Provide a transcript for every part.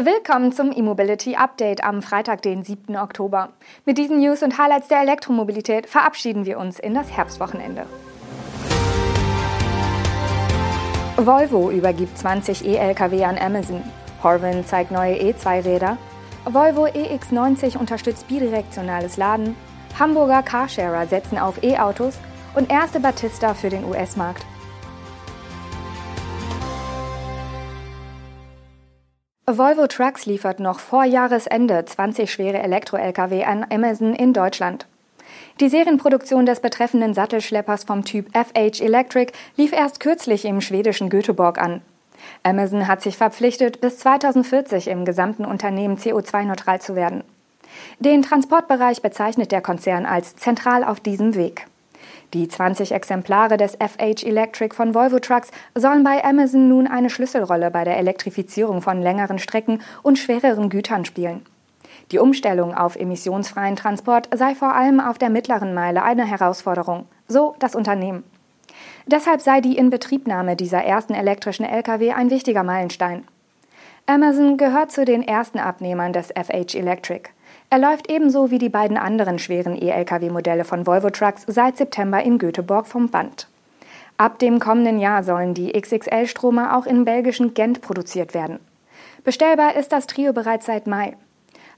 Willkommen zum E-Mobility Update am Freitag, den 7. Oktober. Mit diesen News und Highlights der Elektromobilität verabschieden wir uns in das Herbstwochenende. Volvo übergibt 20 E-Lkw an Amazon. Horvin zeigt neue E2-Räder. Volvo EX90 unterstützt bidirektionales Laden. Hamburger Carsharer setzen auf E-Autos und erste Batista für den US-Markt. Volvo Trucks liefert noch vor Jahresende 20 schwere Elektro-Lkw an Amazon in Deutschland. Die Serienproduktion des betreffenden Sattelschleppers vom Typ FH Electric lief erst kürzlich im schwedischen Göteborg an. Amazon hat sich verpflichtet, bis 2040 im gesamten Unternehmen CO2-neutral zu werden. Den Transportbereich bezeichnet der Konzern als zentral auf diesem Weg. Die 20 Exemplare des FH Electric von Volvo Trucks sollen bei Amazon nun eine Schlüsselrolle bei der Elektrifizierung von längeren Strecken und schwereren Gütern spielen. Die Umstellung auf emissionsfreien Transport sei vor allem auf der mittleren Meile eine Herausforderung, so das Unternehmen. Deshalb sei die Inbetriebnahme dieser ersten elektrischen Lkw ein wichtiger Meilenstein. Amazon gehört zu den ersten Abnehmern des FH Electric. Er läuft ebenso wie die beiden anderen schweren E-Lkw-Modelle von Volvo Trucks seit September in Göteborg vom Band. Ab dem kommenden Jahr sollen die XXL-Stromer auch in belgischen Gent produziert werden. Bestellbar ist das Trio bereits seit Mai.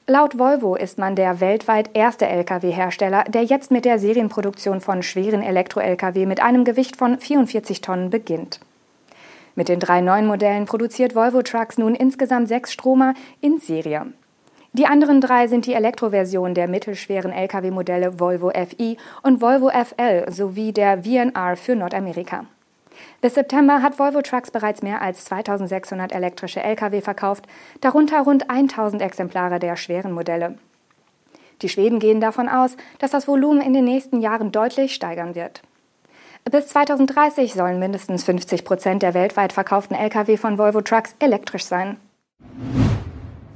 Laut Volvo ist man der weltweit erste Lkw-Hersteller, der jetzt mit der Serienproduktion von schweren Elektro-Lkw mit einem Gewicht von 44 Tonnen beginnt. Mit den drei neuen Modellen produziert Volvo Trucks nun insgesamt sechs Stromer in Serie. Die anderen drei sind die Elektroversion der mittelschweren Lkw-Modelle Volvo FI und Volvo FL sowie der VNR für Nordamerika. Bis September hat Volvo Trucks bereits mehr als 2600 elektrische Lkw verkauft, darunter rund 1000 Exemplare der schweren Modelle. Die Schweden gehen davon aus, dass das Volumen in den nächsten Jahren deutlich steigern wird. Bis 2030 sollen mindestens 50 Prozent der weltweit verkauften Lkw von Volvo Trucks elektrisch sein.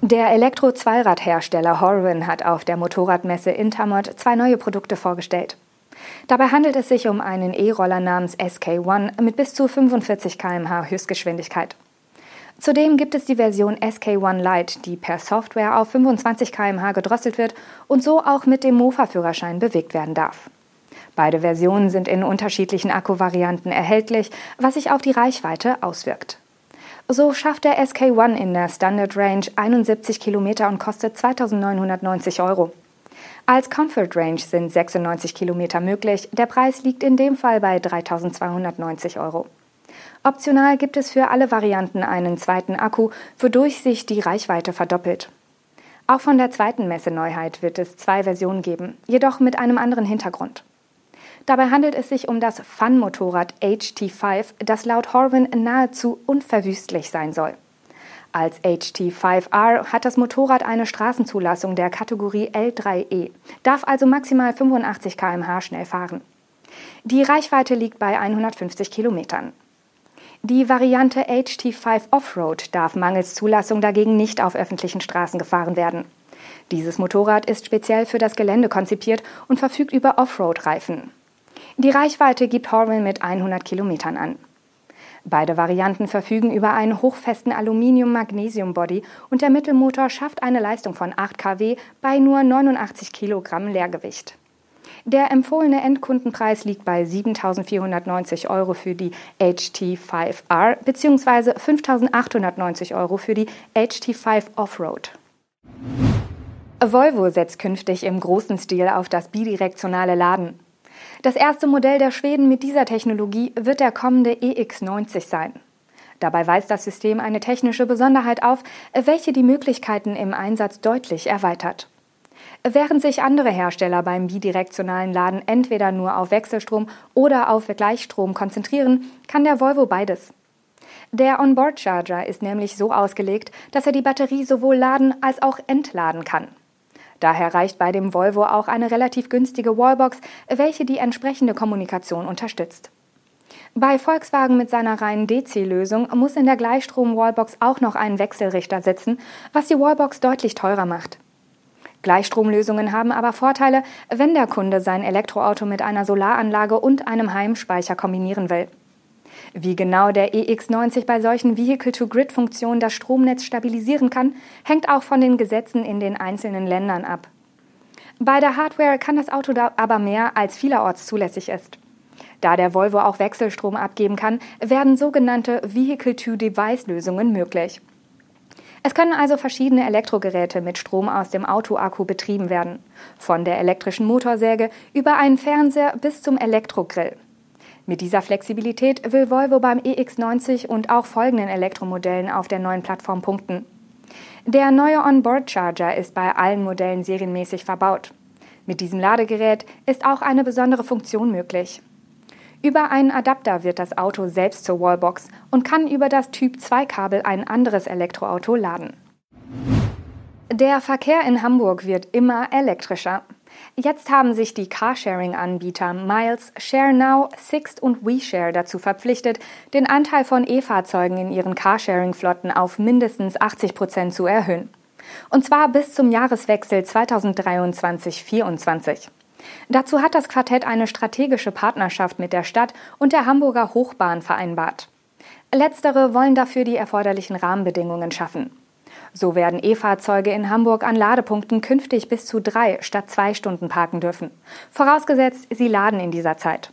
Der Elektro-Zweiradhersteller Horwin hat auf der Motorradmesse Intermod zwei neue Produkte vorgestellt. Dabei handelt es sich um einen E-Roller namens SK1 mit bis zu 45 km/h Höchstgeschwindigkeit. Zudem gibt es die Version SK1 Lite, die per Software auf 25 km/h gedrosselt wird und so auch mit dem Mofa-Führerschein bewegt werden darf. Beide Versionen sind in unterschiedlichen Akkuvarianten erhältlich, was sich auf die Reichweite auswirkt. So schafft der SK1 in der Standard Range 71 Kilometer und kostet 2.990 Euro. Als Comfort Range sind 96 Kilometer möglich. Der Preis liegt in dem Fall bei 3.290 Euro. Optional gibt es für alle Varianten einen zweiten Akku, wodurch sich die Reichweite verdoppelt. Auch von der zweiten Messeneuheit wird es zwei Versionen geben, jedoch mit einem anderen Hintergrund. Dabei handelt es sich um das Fun-Motorrad HT5, das laut Horwin nahezu unverwüstlich sein soll. Als HT5R hat das Motorrad eine Straßenzulassung der Kategorie L3E, darf also maximal 85 km/h schnell fahren. Die Reichweite liegt bei 150 Kilometern. Die Variante HT5 Offroad darf mangels Zulassung dagegen nicht auf öffentlichen Straßen gefahren werden. Dieses Motorrad ist speziell für das Gelände konzipiert und verfügt über Offroad-Reifen. Die Reichweite gibt Horwell mit 100 Kilometern an. Beide Varianten verfügen über einen hochfesten Aluminium-Magnesium-Body und der Mittelmotor schafft eine Leistung von 8 kW bei nur 89 Kilogramm Leergewicht. Der empfohlene Endkundenpreis liegt bei 7.490 Euro für die HT5R bzw. 5.890 Euro für die HT5 Offroad. Volvo setzt künftig im großen Stil auf das bidirektionale Laden. Das erste Modell der Schweden mit dieser Technologie wird der kommende EX90 sein. Dabei weist das System eine technische Besonderheit auf, welche die Möglichkeiten im Einsatz deutlich erweitert. Während sich andere Hersteller beim bidirektionalen Laden entweder nur auf Wechselstrom oder auf Gleichstrom konzentrieren, kann der Volvo beides. Der Onboard-Charger ist nämlich so ausgelegt, dass er die Batterie sowohl laden als auch entladen kann. Daher reicht bei dem Volvo auch eine relativ günstige Wallbox, welche die entsprechende Kommunikation unterstützt. Bei Volkswagen mit seiner reinen DC-Lösung muss in der Gleichstrom-Wallbox auch noch ein Wechselrichter sitzen, was die Wallbox deutlich teurer macht. Gleichstromlösungen haben aber Vorteile, wenn der Kunde sein Elektroauto mit einer Solaranlage und einem Heimspeicher kombinieren will. Wie genau der EX90 bei solchen Vehicle-to-Grid-Funktionen das Stromnetz stabilisieren kann, hängt auch von den Gesetzen in den einzelnen Ländern ab. Bei der Hardware kann das Auto aber mehr, als vielerorts zulässig ist. Da der Volvo auch Wechselstrom abgeben kann, werden sogenannte Vehicle-to-Device-Lösungen möglich. Es können also verschiedene Elektrogeräte mit Strom aus dem Autoakku betrieben werden. Von der elektrischen Motorsäge über einen Fernseher bis zum Elektrogrill. Mit dieser Flexibilität will Volvo beim EX90 und auch folgenden Elektromodellen auf der neuen Plattform punkten. Der neue Onboard-Charger ist bei allen Modellen serienmäßig verbaut. Mit diesem Ladegerät ist auch eine besondere Funktion möglich. Über einen Adapter wird das Auto selbst zur Wallbox und kann über das Typ-2-Kabel ein anderes Elektroauto laden. Der Verkehr in Hamburg wird immer elektrischer. Jetzt haben sich die Carsharing-Anbieter Miles, ShareNow, Sixt und WeShare dazu verpflichtet, den Anteil von E-Fahrzeugen in ihren Carsharing-Flotten auf mindestens 80 Prozent zu erhöhen. Und zwar bis zum Jahreswechsel 2023-24. Dazu hat das Quartett eine strategische Partnerschaft mit der Stadt und der Hamburger Hochbahn vereinbart. Letztere wollen dafür die erforderlichen Rahmenbedingungen schaffen. So werden E-Fahrzeuge in Hamburg an Ladepunkten künftig bis zu drei statt zwei Stunden parken dürfen. Vorausgesetzt, sie laden in dieser Zeit.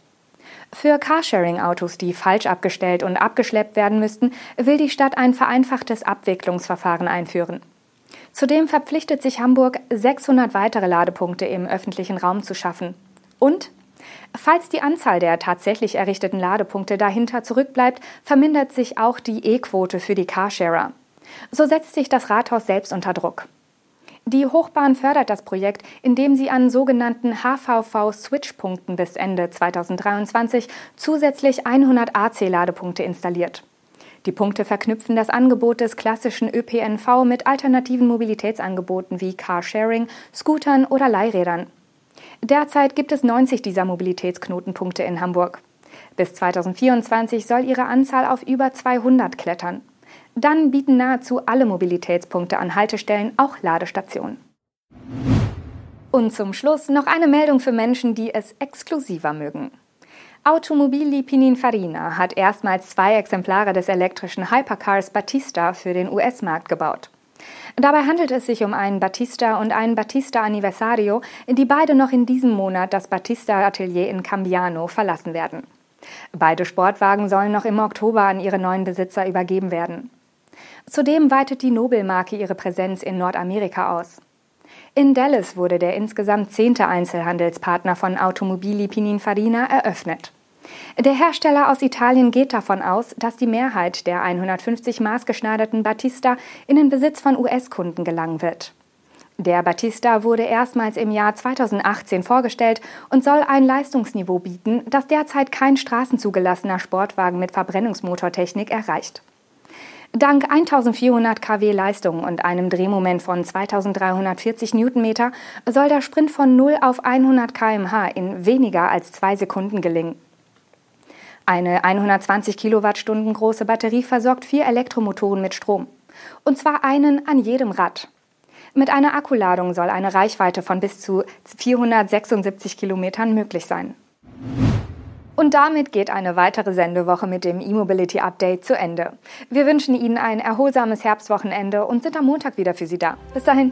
Für Carsharing-Autos, die falsch abgestellt und abgeschleppt werden müssten, will die Stadt ein vereinfachtes Abwicklungsverfahren einführen. Zudem verpflichtet sich Hamburg, 600 weitere Ladepunkte im öffentlichen Raum zu schaffen. Und Falls die Anzahl der tatsächlich errichteten Ladepunkte dahinter zurückbleibt, vermindert sich auch die E-Quote für die Carsharer. So setzt sich das Rathaus selbst unter Druck. Die Hochbahn fördert das Projekt, indem sie an sogenannten HVV-Switch-Punkten bis Ende 2023 zusätzlich 100 AC-Ladepunkte installiert. Die Punkte verknüpfen das Angebot des klassischen ÖPNV mit alternativen Mobilitätsangeboten wie Carsharing, Scootern oder Leihrädern. Derzeit gibt es 90 dieser Mobilitätsknotenpunkte in Hamburg. Bis 2024 soll ihre Anzahl auf über 200 klettern. Dann bieten nahezu alle Mobilitätspunkte an Haltestellen auch Ladestationen. Und zum Schluss noch eine Meldung für Menschen, die es exklusiver mögen. Automobili Pininfarina hat erstmals zwei Exemplare des elektrischen Hypercars Batista für den US-Markt gebaut. Dabei handelt es sich um einen Batista und einen Batista Anniversario, die beide noch in diesem Monat das Batista Atelier in Cambiano verlassen werden. Beide Sportwagen sollen noch im Oktober an ihre neuen Besitzer übergeben werden. Zudem weitet die Nobelmarke ihre Präsenz in Nordamerika aus. In Dallas wurde der insgesamt zehnte Einzelhandelspartner von Automobili Pininfarina eröffnet. Der Hersteller aus Italien geht davon aus, dass die Mehrheit der 150 maßgeschneiderten Batista in den Besitz von US-Kunden gelangen wird. Der Batista wurde erstmals im Jahr 2018 vorgestellt und soll ein Leistungsniveau bieten, das derzeit kein straßenzugelassener Sportwagen mit Verbrennungsmotortechnik erreicht. Dank 1400 kW Leistung und einem Drehmoment von 2340 Newtonmeter soll der Sprint von 0 auf 100 km/h in weniger als zwei Sekunden gelingen. Eine 120 Kilowattstunden große Batterie versorgt vier Elektromotoren mit Strom. Und zwar einen an jedem Rad. Mit einer Akkuladung soll eine Reichweite von bis zu 476 Kilometern möglich sein. Und damit geht eine weitere Sendewoche mit dem E-Mobility Update zu Ende. Wir wünschen Ihnen ein erholsames Herbstwochenende und sind am Montag wieder für Sie da. Bis dahin.